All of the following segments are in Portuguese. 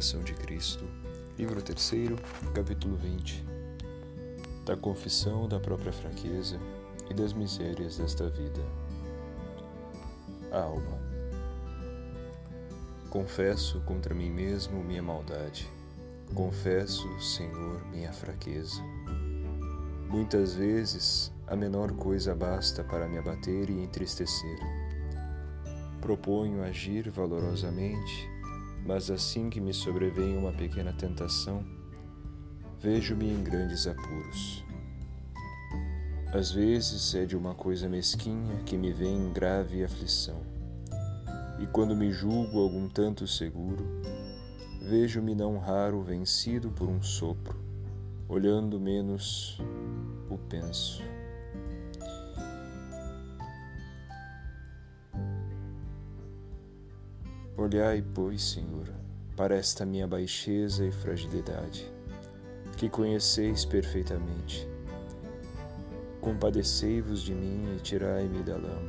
Coração de Cristo, livro 3, capítulo 20 Da confissão da própria fraqueza e das misérias desta vida. A alma. Confesso contra mim mesmo minha maldade. Confesso, Senhor, minha fraqueza. Muitas vezes a menor coisa basta para me abater e entristecer. Proponho agir valorosamente mas assim que me sobrevém uma pequena tentação, vejo-me em grandes apuros. Às vezes é de uma coisa mesquinha que me vem grave aflição, e quando me julgo algum tanto seguro, vejo-me não raro vencido por um sopro, olhando menos o penso. Olhai, pois, Senhor, para esta minha baixeza e fragilidade, que conheceis perfeitamente. Compadecei-vos de mim e tirai-me da lama,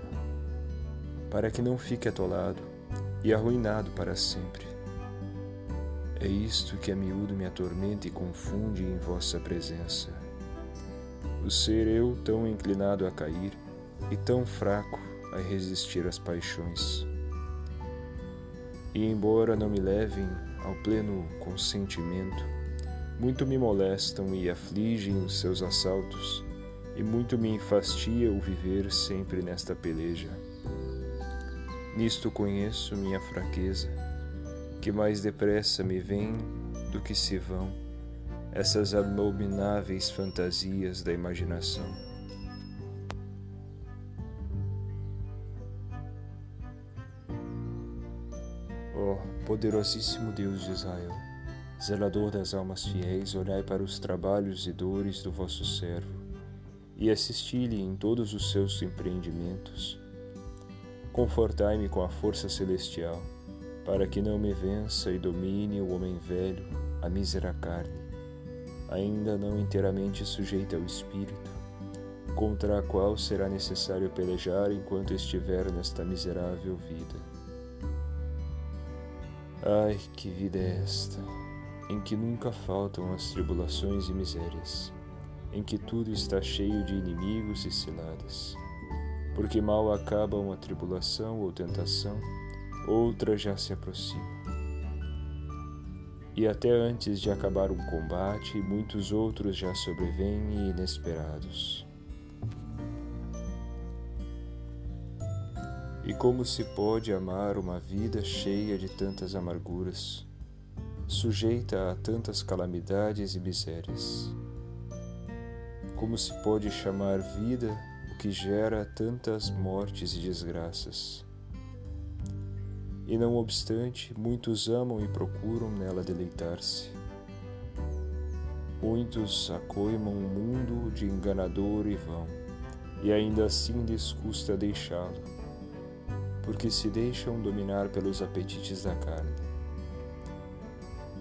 para que não fique atolado e arruinado para sempre. É isto que a miúdo me atormenta e confunde em vossa presença. O ser eu tão inclinado a cair e tão fraco a resistir às paixões e embora não me levem ao pleno consentimento, muito me molestam e afligem os seus assaltos, e muito me enfastia o viver sempre nesta peleja. Nisto conheço minha fraqueza, que mais depressa me vem do que se vão essas abomináveis fantasias da imaginação. Poderosíssimo Deus de Israel, zelador das almas fiéis, olhai para os trabalhos e dores do vosso servo e assisti-lhe em todos os seus empreendimentos. Confortai-me com a força celestial, para que não me vença e domine o homem velho, a mísera carne, ainda não inteiramente sujeita ao espírito, contra a qual será necessário pelejar enquanto estiver nesta miserável vida. Ai, que vida é esta, em que nunca faltam as tribulações e misérias, em que tudo está cheio de inimigos e ciladas. Porque mal acaba uma tribulação ou tentação, outra já se aproxima. E até antes de acabar um combate, muitos outros já sobrevêm inesperados. E como se pode amar uma vida cheia de tantas amarguras, sujeita a tantas calamidades e misérias? Como se pode chamar vida o que gera tantas mortes e desgraças? E não obstante, muitos amam e procuram nela deleitar-se. Muitos acoimam um mundo de enganador e vão, e ainda assim lhes custa deixá-lo porque se deixam dominar pelos apetites da carne.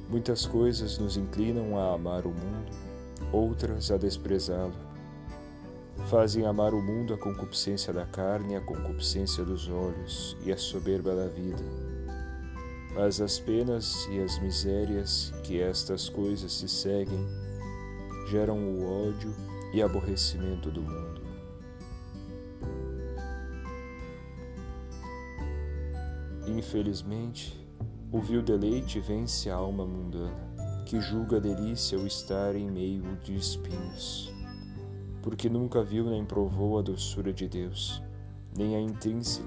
Muitas coisas nos inclinam a amar o mundo, outras a desprezá-lo. Fazem amar o mundo a concupiscência da carne, a concupiscência dos olhos e a soberba da vida. Mas as penas e as misérias que estas coisas se seguem geram o ódio e aborrecimento do mundo. Infelizmente, o vil deleite vence a alma mundana, que julga delícia o estar em meio de espinhos, porque nunca viu nem provou a doçura de Deus, nem a intrínseca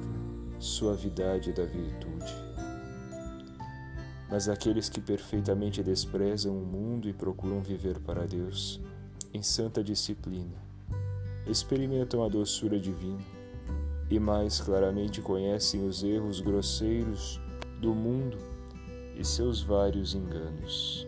suavidade da virtude. Mas aqueles que perfeitamente desprezam o mundo e procuram viver para Deus, em santa disciplina, experimentam a doçura divina e mais claramente conhecem os erros grosseiros do mundo e seus vários enganos.